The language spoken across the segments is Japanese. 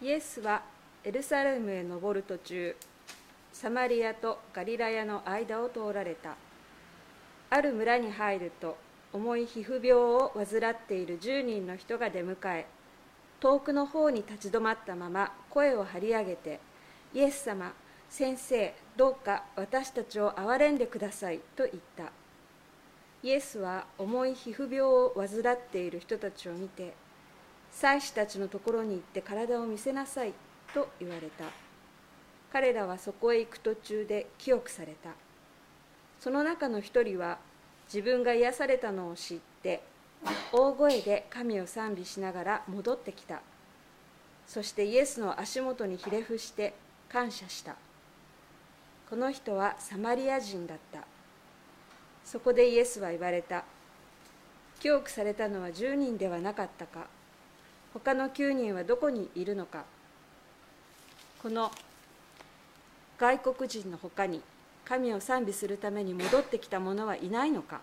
イエスはエルサレムへ登る途中サマリアとガリラヤの間を通られた。ある村に入ると重い皮膚病を患っている10人の人が出迎え遠くの方に立ち止まったまま声を張り上げて「イエス様先生どうか私たちを憐れんでください」と言った。イエスは重い皮膚病を患っている人たちを見て祭司たちのところに行って体を見せなさい。と言われた。彼らはそこへ行く途中で清くされた。その中の一人は自分が癒されたのを知って大声で神を賛美しながら戻ってきた。そしてイエスの足元にひれ伏して感謝した。この人はサマリア人だった。そこでイエスは言われた。教くされたのは10人ではなかったか。他の9人はどこにいるのか。この外国人の他に神を賛美するために戻ってきた者はいないのか。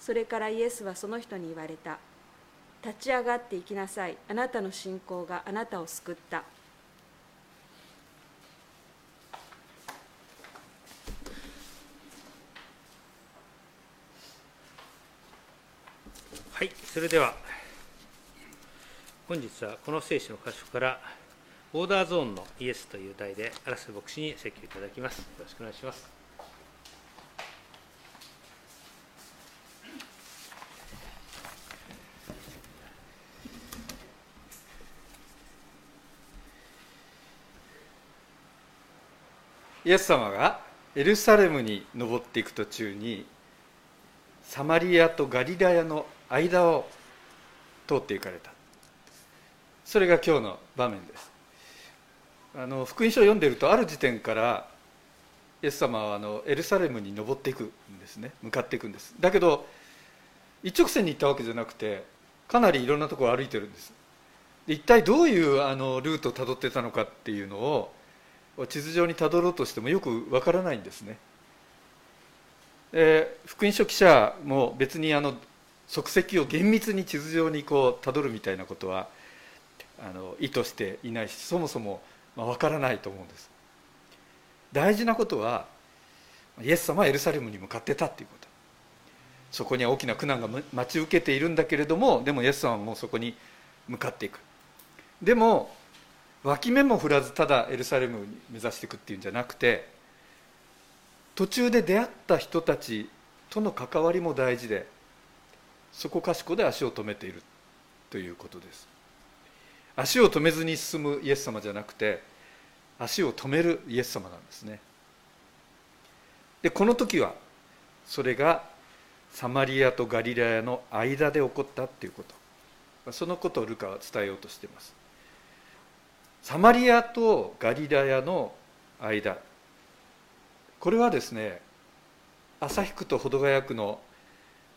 それからイエスはその人に言われた。立ち上がっていきなさい。あなたの信仰があなたを救った。はいそれでは本日はこの聖書の箇所からオーダーゾーンのイエスという題で荒瀬牧師に説教いただきます。よろしくお願いします。イエス様がエルサレムに登っていく途中にサマリアとガリラヤの間を通って行かれた。それが今日の場面です。あの福音書を読んでいるとある時点からイエス様はあのエルサレムに登っていくんですね。向かっていくんです。だけど一直線に行ったわけじゃなくてかなりいろんなところを歩いてるんです。一体どういうあのルートをたどってたのかっていうのを地図上にたどろうとしてもよくわからないんですね。で福音書記者も別にあの足跡を厳密に地図上にこうたどるみたいなことはあの意図していないしそもそもまあからないと思うんです。大事なことはイエス様はエルサレムに向かってたっていうこと。そこには大きな苦難が待ち受けているんだけれどもでもイエス様はもうそこに向かっていく。でも脇目も振らずただエルサレムに目指していくっていうんじゃなくて途中で出会った人たちとの関わりも大事でそこかしこで足を止めているということです。足を止めずに進むイエス様じゃなくて足を止めるイエス様なんですね。でこの時はそれがサマリアとガリラヤの間で起こったっていうこと。そのことをルカは伝えようとしています。サマリアとガリラヤの間。これはですね旭区と保土ヶ谷区の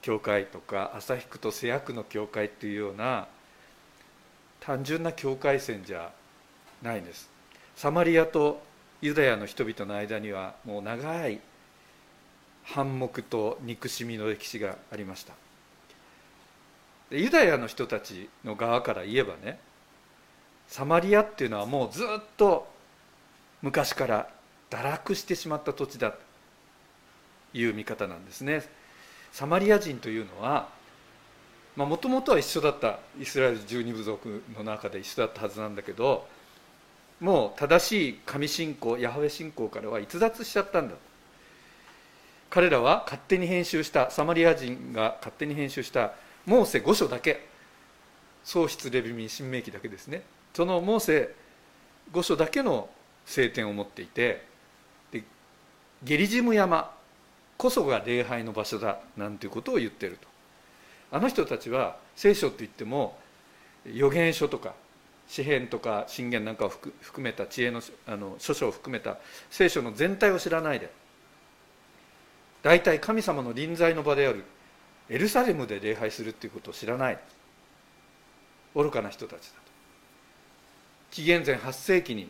教会とか旭区と瀬谷区の教会っていうような単純な境界線じゃないんです。サマリアとユダヤの人々の間にはもう長い反目と憎しみの歴史がありました。ユダヤの人たちの側から言えばねサマリアっていうのはもうずっと昔から堕落してしまった土地だという見方なんですね。サマリア人というのはもともとは一緒だったイスラエル十二部族の中で一緒だったはずなんだけどもう正しい神信仰ヤハウェ信仰からは逸脱しちゃったんだ彼らは勝手に編集したサマリア人が勝手に編集したモーセ5書だけ。創出レビミン新明記だけですね。そのモーセ5書だけの聖典を持っていてでゲリジム山こそが礼拝の場所だなんていうことを言ってると。あの人たちは聖書って言っても預言書とか詩篇とか信玄なんかを含めた知恵のあの書書を含めた聖書の全体を知らないで大体神様の臨在の場であるエルサレムで礼拝するっていうことを知らない愚かな人たちだと。紀元前8世紀に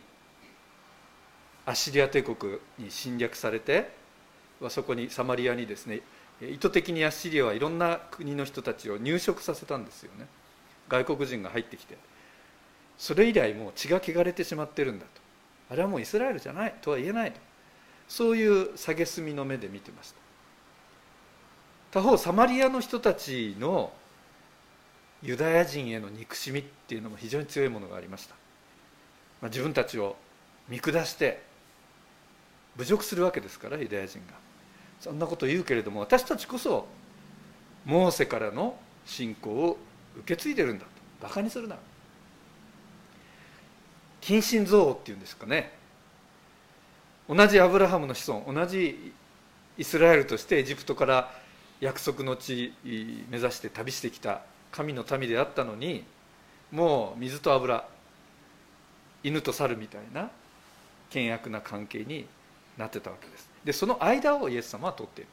アッシリア帝国に侵略されてそこにサマリアにですね意図的にアッシリアはいろんな国の人たちを入植させたんですよね。外国人が入ってきて。それ以来もう血が汚れてしまってるんだと。あれはもうイスラエルじゃないとは言えないと。そういう蔑みの目で見てました。他方サマリアの人たちのユダヤ人への憎しみっていうのも非常に強いものがありました、まあ、自分たちを見下して侮辱するわけですからユダヤ人が。そんなこと言うけれども私たちこそモーセからの信仰を受け継いでるんだと。バカにするな。近親憎悪っていうんですかね。同じアブラハムの子孫同じイスラエルとしてエジプトから約束の地目指して旅してきた神の民であったのにもう水と油犬と猿みたいな険悪な関係になってたわけです。でその間をイエス様は取っている。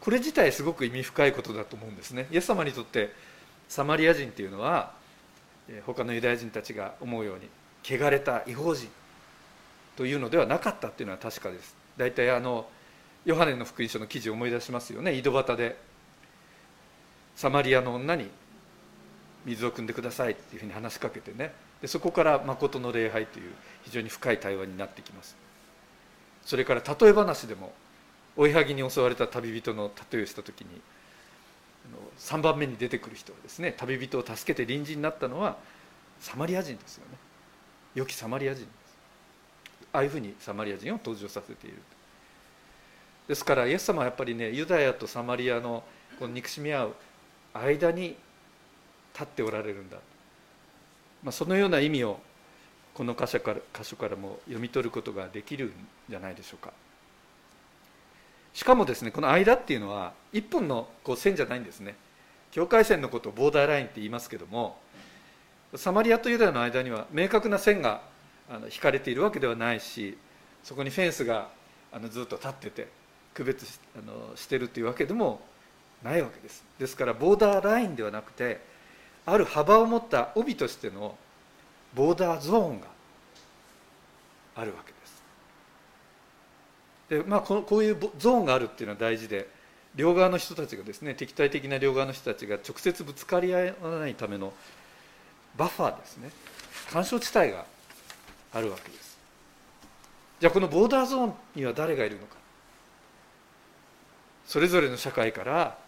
これ自体すごく意味深いことだと思うんですね。イエス様にとってサマリア人っていうのは他のユダヤ人たちが思うように汚れた違法人というのではなかったっていうのは確かです。大体あのヨハネの福音書の記事を思い出しますよね。井戸端でサマリアの女に水を汲んでくださいっていうふうに話しかけてね。でそこから誠の礼拝という非常に深い対話になってきます。それから例え話でも追いはぎに襲われた旅人の例えをした時に3番目に出てくる人はですね旅人を助けて隣人になったのはサマリア人ですよね。良きサマリア人です。ああいうふうにサマリア人を登場させている。ですからイエス様はやっぱりねユダヤとサマリアのこの憎しみ合う間に立っておられるんだ、まあ、そのような意味をこの箇所から箇所からも読み取ることができるんじゃないでしょうか。しかもですねこの間っていうのは一本のこう線じゃないんですね。境界線のことをボーダーラインって言いますけどもサマリアとユダヤの間には明確な線が引かれているわけではないしそこにフェンスがあのずっと立ってて区別しあのしてるというわけでもないわけです。ですからボーダーラインではなくてある幅を持った帯としてのボーダーゾーンがあるわけです。で、まあ、このこういうゾーンがあるっていうのは大事で両側の人たちがですね敵対的な両側の人たちが直接ぶつかり合わないためのバッファーですね。干渉地帯があるわけです。じゃあこのボーダーゾーンには誰がいるのか。それぞれの社会から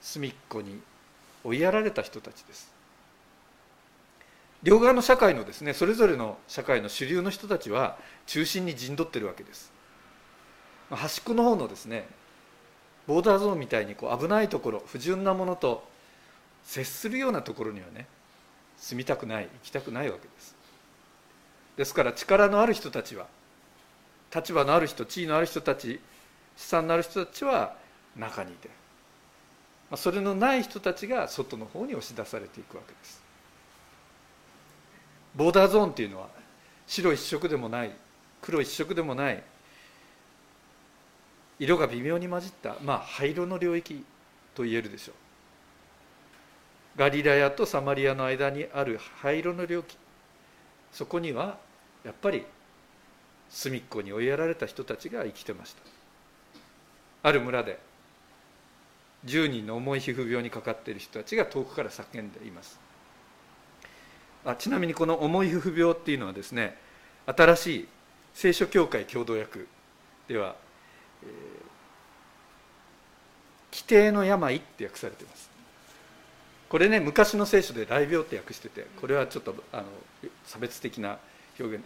隅っこに追いやられた人たちです。両側の社会のですねそれぞれの社会の主流の人たちは中心に陣取ってるわけです。端っこの方のですねボーダーゾーンみたいにこう危ないところ不純なものと接するようなところにはね住みたくない行きたくないわけです。ですから力のある人たちは立場のある人地位のある人たち資産のある人たちは中にいてそれのない人たちが外の方に押し出されていくわけです。ボーダーゾーンっていうのは白一色でもない黒一色でもない色が微妙に混じったまあ灰色の領域と言えるでしょう。ガリラヤとサマリアの間にある灰色の領域。そこにはやっぱり隅っこに追いやられた人たちが生きてました。ある村で10人の重い皮膚病にかかっている人たちが遠くから叫んでいます。あちなみにこの重い皮膚病っていうのはですね新しい聖書協会共同訳。では、えー、規定の病って訳されてます。これね昔の聖書で雷病って訳しててこれはちょっとあの差別的な表現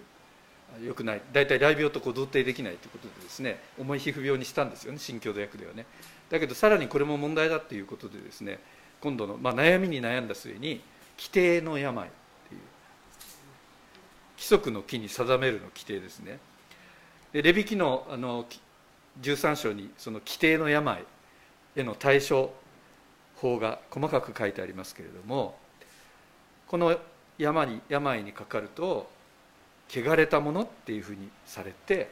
よくない。大体雷病とこう同定できないということでですね重い皮膚病にしたんですよね新共同訳ではね。だけどさらにこれも問題だっていうことでですね今度の、まあ、悩みに悩んだ末に規定の病。則の木に定めるの規定ですね。でレビ記のあの13章にその規定の病への対処法が細かく書いてありますけれどもこの病に病にかかると汚れたものっていうふうにされて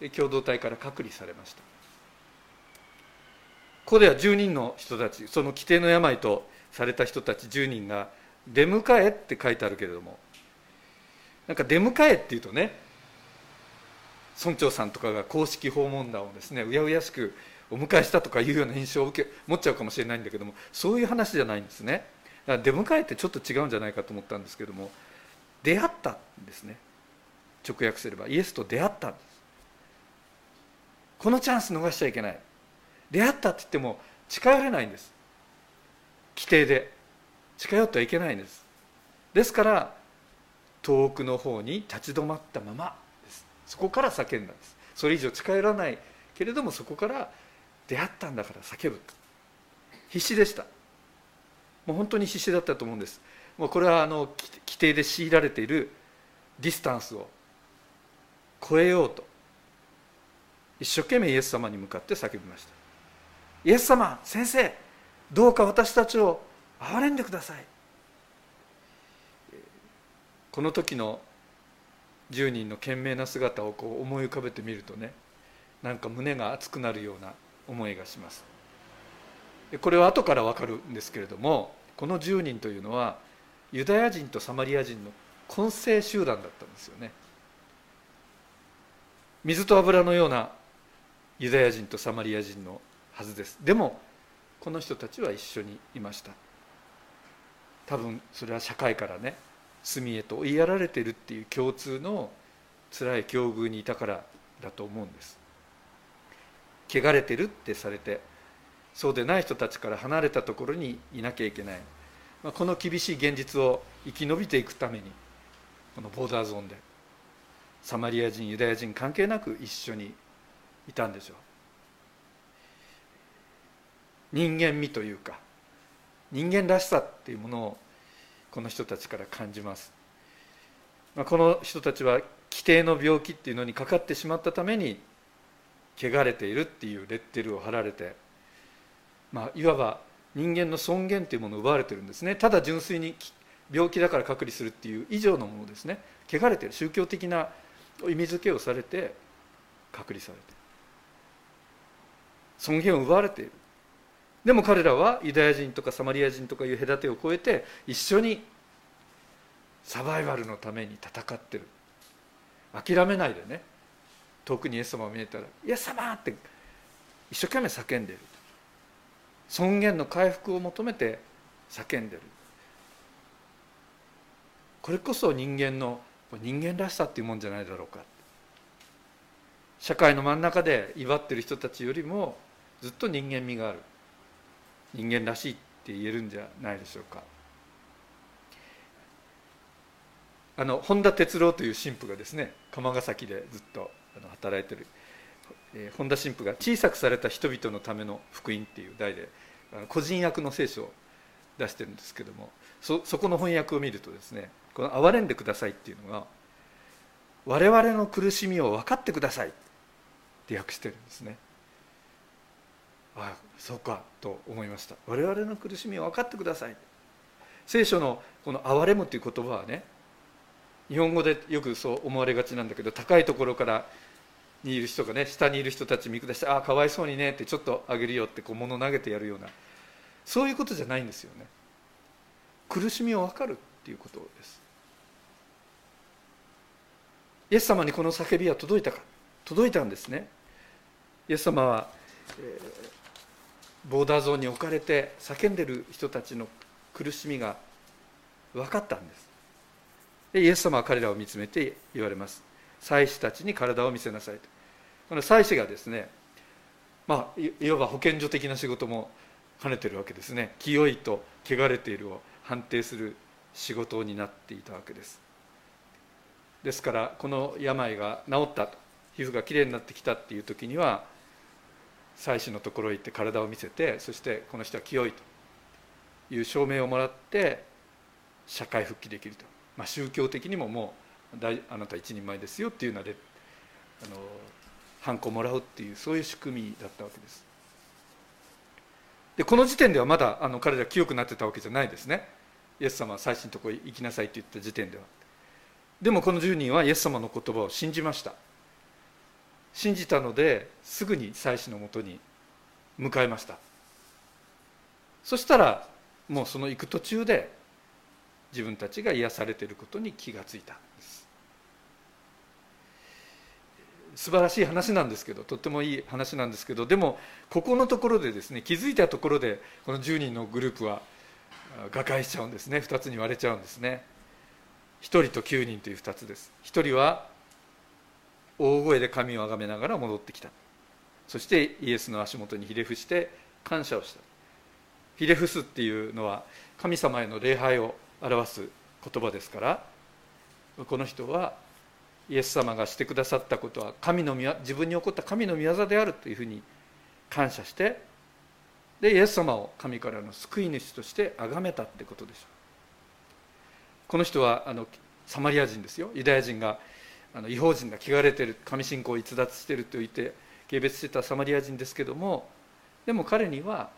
で共同体から隔離されました。ここでは10人の人たちその規定の病とされた人たち10人が「出迎え」って書いてあるけれどもなんか出迎えっていうとね村長さんとかが公式訪問団をですねうやうやしくお迎えしたとかいうような印象を受け持っちゃうかもしれないんだけどもそういう話じゃないんですね。だから出迎えってちょっと違うんじゃないかと思ったんですけども出会ったんですね。直訳すれば。イエスと出会ったんです。このチャンス逃しちゃいけない。出会ったって言っても近寄れないんです。規定で。近寄ってはいけないんです。ですから遠くの方に立ち止まったままです。そこから叫んだんです。それ以上近寄らないけれどもそこから出会ったんだから叫ぶ必死でした。もう本当に必死だったと思うんです。もうこれはあの規定で強いられているディスタンスを超えようと。一生懸命イエス様に向かって叫びました。イエス様先生どうか私たちを憐れんでください。この時の10人の懸命な姿をこう思い浮かべてみるとねなんか胸が熱くなるような思いがします。これは後から分かるんですけれどもこの10人というのはユダヤ人とサマリア人の混成集団だったんですよね。水と油のようなユダヤ人とサマリア人のはずです。でもこの人たちは一緒にいました。多分それは社会からね罪へと追いやられてるっていう共通の辛い境遇にいたからだと思うんです。汚れてるってされてそうでない人たちから離れたところにいなきゃいけない、まあ、この厳しい現実を生き延びていくためにこのボーダーゾーンでサマリア人ユダヤ人関係なく一緒にいたんでしょう人間味というか人間らしさっていうものをこの人たちから感じます、まあ、この人たちは規定の病気っていうのにかかってしまったために汚れているっていうレッテルを貼られて、まあ、いわば人間の尊厳というものを奪われてるんですね。ただ純粋に病気だから隔離するっていう以上のものですね。汚れてる宗教的な意味付けをされて隔離されて尊厳を奪われている。でも彼らはユダヤ人とかサマリア人とかいう隔てを超えて一緒にサバイバルのために戦ってる。諦めないでね。遠くにイエス様が見えたら「イエス様!」って一生懸命叫んでる尊厳の回復を求めて叫んでる。これこそ人間の人間らしさっていうもんじゃないだろうか。社会の真ん中で威張ってる人たちよりもずっと人間味がある。人間らしいって言えるんじゃないでしょうか。あの本田哲郎という神父がですね釜ヶ崎でずっと働いてる、えー、本田神父が「小さくされた人々のための福音」っていう題で個人役の聖書を出してるんですけどもそこの翻訳を見るとですねこの「憐れんでください」っていうのが「我々の苦しみを分かってください」って訳してるんですね。あそうかと思いました。我々の苦しみを分かってください。聖書のこの「憐れむ」という言葉はね日本語でよくそう思われがちなんだけど高いところからにいる人がね下にいる人たち見下して「ああかわいそうにね」ってちょっとあげるよってこう物投げてやるようなそういうことじゃないんですよね。苦しみを分かるっていうことです。イエス様にこの叫びは届いたか？届いたんですね。イエス様は、えーボーダーゾーンに置かれて叫んでる人たちの苦しみが分かったんです。でイエス様は彼らを見つめて言われます。祭司たちに体を見せなさいと。この祭司がですねまあいわば保健所的な仕事も兼ねてるわけですね。清いと汚れているを判定する仕事になっていたわけです。ですからこの病が治ったと。皮膚がきれいになってきたっていう時には祭司のところへ行って体を見せてそしてこの人は清いと。いう証明をもらって社会復帰できると、まあ、宗教的にももうあなた一人前ですよっていうのであのハンコもらうっていうそういう仕組みだったわけです。でこの時点ではまだあの彼ら清くなってたわけじゃないですね。イエス様は最新のところへ行きなさいって言った時点では。でもこの10人はイエス様の言葉を信じました。信じたのですぐに祭司のもとに向かいました。そしたらもうその行く途中で自分たちが癒されていることに気がついたんです。素晴らしい話なんですけどとってもいい話なんですけどでもここのところでですね気づいたところでこの10人のグループは瓦解しちゃうんですね。2つに割れちゃうんですね。1人と9人という2つです。1人は大声で神をあがめながら戻ってきた。そしてイエスの足元にひれ伏して感謝をした。ひれ伏すっていうのは神様への礼拝を表す言葉ですからこの人はイエス様がしてくださったことは神の自分に起こった神の御業であるというふうに感謝してでイエス様を神からの救い主として崇めたってことでしょう。この人はあのサマリア人ですよ。ユダヤ人があの違法人が汚れてる神信仰を逸脱してると言って軽蔑してたサマリア人ですけどもでも彼には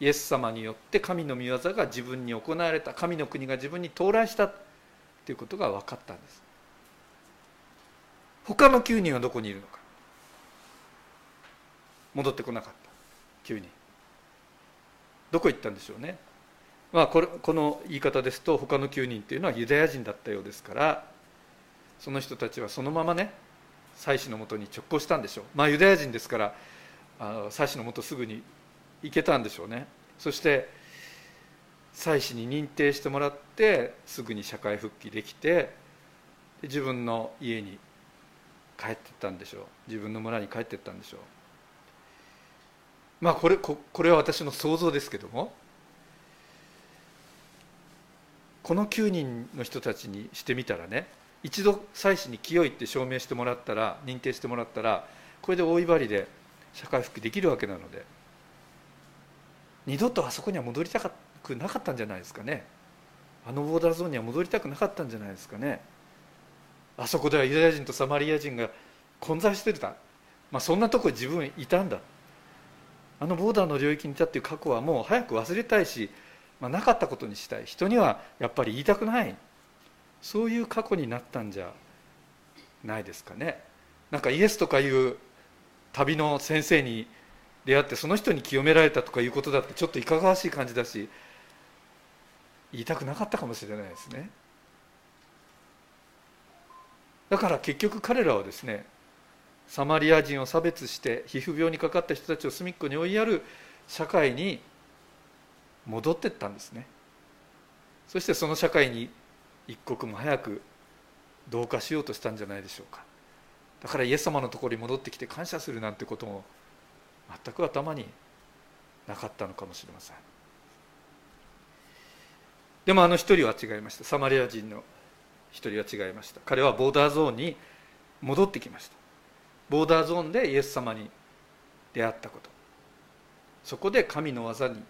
イエス様によって神の御業が自分に行われた神の国が自分に到来したということが分かったんです。他の9人はどこにいるのか戻ってこなかった。9人どこ行ったんでしょうね。まあこれこの言い方ですと他の9人っていうのはユダヤ人だったようですからその人たちはそのままね祭司のもとに直行したんでしょう。まあユダヤ人ですからあの祭司のもとすぐに行けたんでしょうね。そして祭司に認定してもらってすぐに社会復帰できて自分の家に帰ってったんでしょう。自分の村に帰ってったんでしょう。まあこれここれは私の想像ですけどもこの9人の人たちにしてみたらね一度祭司に清いって証明してもらったら認定してもらったらこれで大威張りで社会復帰できるわけなので二度とあそこには戻りたくなかったんじゃないですかね。あのボーダーゾーンには戻りたくなかったんじゃないですかね。あそこではユダヤ人とサマリア人が混在してた、まあ、そんなとこ自分いたんだ。あのボーダーの領域にいたっていう過去はもう早く忘れたいし、まあ、なかったことにしたい。人にはやっぱり言いたくない。そういう過去になったんじゃないですかね。なんかイエスとかいう旅の先生に出会ってその人に清められたとかいうことだってちょっといかがわしい感じだし言いたくなかったかもしれないですね。だから結局彼らはですねサマリア人を差別して皮膚病にかかった人たちを隅っこに追いやる社会に戻ってったんですね。そしてその社会に一刻も早く同化しようとしたんじゃないでしょうか。だからイエス様のところに戻ってきて感謝するなんてことも全く頭になかったのかもしれません。でもあの一人は違いました。サマリア人の一人は違いました。彼はボーダーゾーンに戻ってきました。ボーダーゾーンでイエス様に出会ったこと。そこで神の技に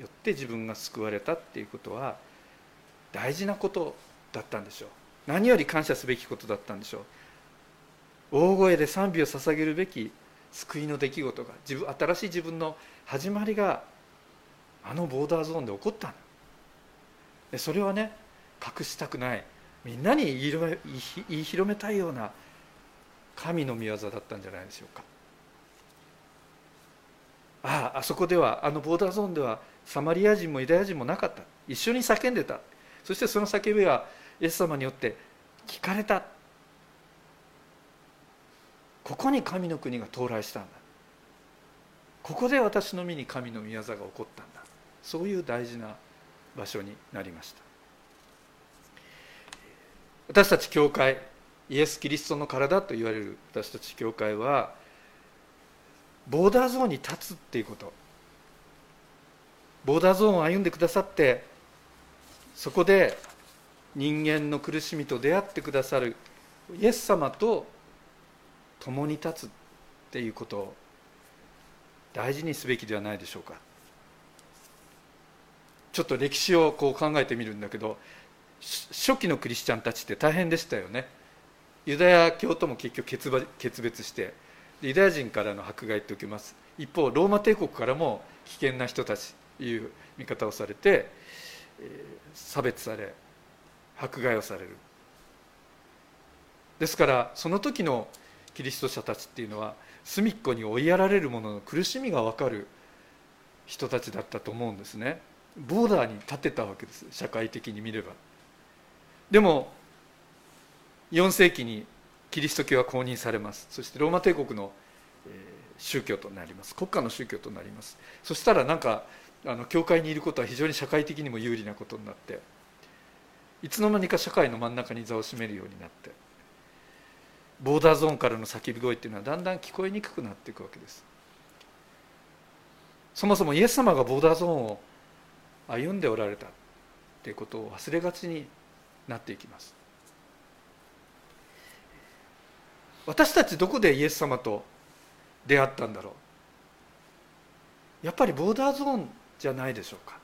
よって自分が救われたっていうことは大事なことだったんでしょう。何より感謝すべきことだったんでしょう。大声で賛美を捧げるべき救いの出来事が自分新しい自分の始まりがあのボーダーゾーンで起こったでそれはね隠したくない。みんなに言い広めたいような神の御業だったんじゃないでしょうか。あああそこではあのボーダーゾーンではサマリア人もユダヤ人もなかった。一緒に叫んでた。そしてその叫びはイエス様によって聞かれた。ここに神の国が到来したんだ。ここで私の身に神の御業が起こったんだ。そういう大事な場所になりました。私たち教会イエス・キリストの体と言われる私たち教会はボーダーゾーンに立つっていうこと。ボーダーゾーンを歩んでくださってそこで人間の苦しみと出会ってくださるイエス様と共に立つっていうことを大事にすべきではないでしょうか。ちょっと歴史をこう考えてみるんだけど初期のクリスチャンたちって大変でしたよね。ユダヤ教とも結局決別してユダヤ人からの迫害って受けます。一方ローマ帝国からも危険な人たちという見方をされて差別され迫害をされる。ですからその時のキリスト者たちっていうのは隅っこに追いやられる者の苦しみが分かる人たちだったと思うんですね。ボーダーに立てたわけです社会的に見れば。でも4世紀にキリスト教は公認されます。そしてローマ帝国の宗教となります。国家の宗教となります。そしたらなんかあの教会にいることは非常に社会的にも有利なことになっていつの間にか社会の真ん中に座を占めるようになってボーダーゾーンからの叫び声っていうのはだんだん聞こえにくくなっていくわけです。そもそもイエス様がボーダーゾーンを歩んでおられたっていうことを忘れがちになっていきます。私たちどこでイエス様と出会ったんだろう。やっぱりボーダーゾーンじゃないでしょうか。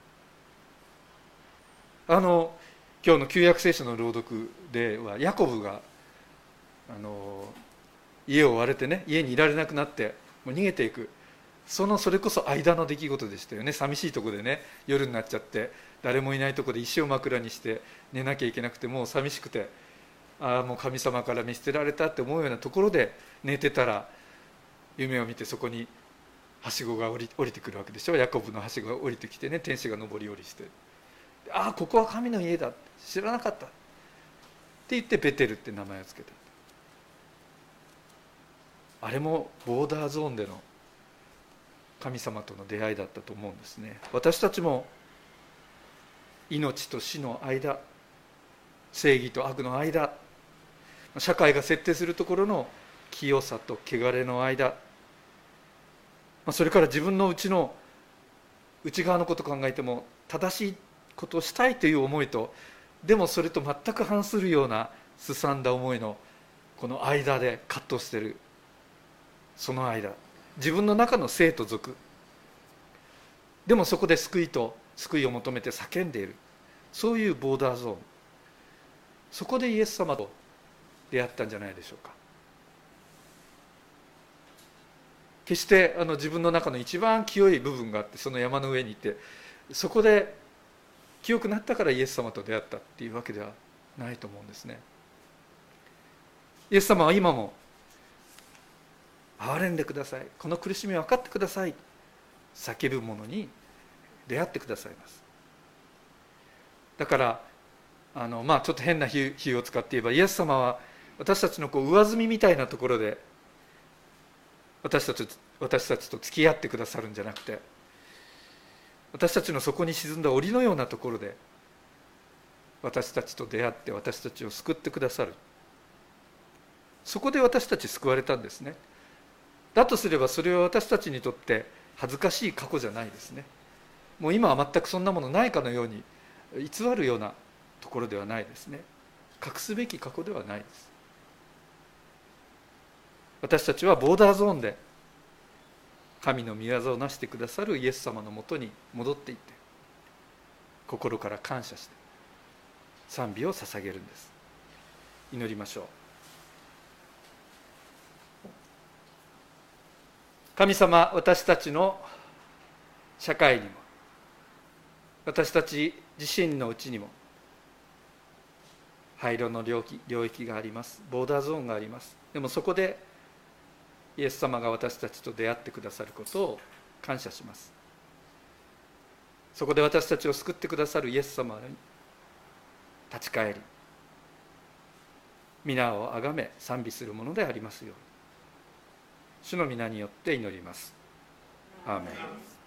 あの今日の旧約聖書の朗読ではヤコブがあの家を追われてね家にいられなくなってもう逃げていく。そのそれこそ間の出来事でしたよね。寂しいとこでね夜になっちゃって誰もいないとこで石を枕にして寝なきゃいけなくてもう寂しくてああもう神様から見捨てられたって思うようなところで寝てたら夢を見てそこにはしごが降り降りてくるわけでしょ。ヤコブのはしごが降りてきてね天使が上り下りして。ああここは神の家だ。知らなかった。って言ってベテルって名前を付けた。あれもボーダーゾーンでの神様との出会いだったと思うんですね。私たちも命と死の間正義と悪の間社会が設定するところの清さと汚れの間それから自分のうちの内側のこと考えても正しいことをしたいという思いとでもそれと全く反するようなすさんだ思いのこの間で葛藤しているその間自分の中の生と俗でもそこで救いと救いを求めて叫んでいるそういうボーダーゾーンそこでイエス様と出会ったんじゃないでしょうか。決してあの自分の中の一番清い部分があってその山の上にいてそこで清くなったからイエス様と出会ったっていうわけではないと思うんですね。イエス様は今も憐れんでください。この苦しみを分かってください。叫ぶ者に出会ってくださいます。だからあのまあちょっと変な比喩を使って言えばイエス様は私たちのこう上積みみたいなところで私たち私たちと付き合ってくださるんじゃなくて私たちの底に沈んだ檻のようなところで私たちと出会って私たちを救ってくださる。そこで私たち救われたんですね。だとすればそれは私たちにとって恥ずかしい過去じゃないですね。もう今は全くそんなものないかのように偽るようなところではないですね。隠すべき過去ではないです。私たちはボーダーゾーンで神の御業をなしてくださるイエス様のもとに戻っていって心から感謝して賛美を捧げるんです。祈りましょう。神様私たちの社会にも私たち自身のうちにも灰色の領域領域があります。ボーダーゾーンがあります。でもそこでイエス様が私たちと出会ってくださることを感謝します。そこで私たちを救ってくださるイエス様に立ち返り皆をあがめ賛美するものでありますように。主の皆によって祈ります。アーメン。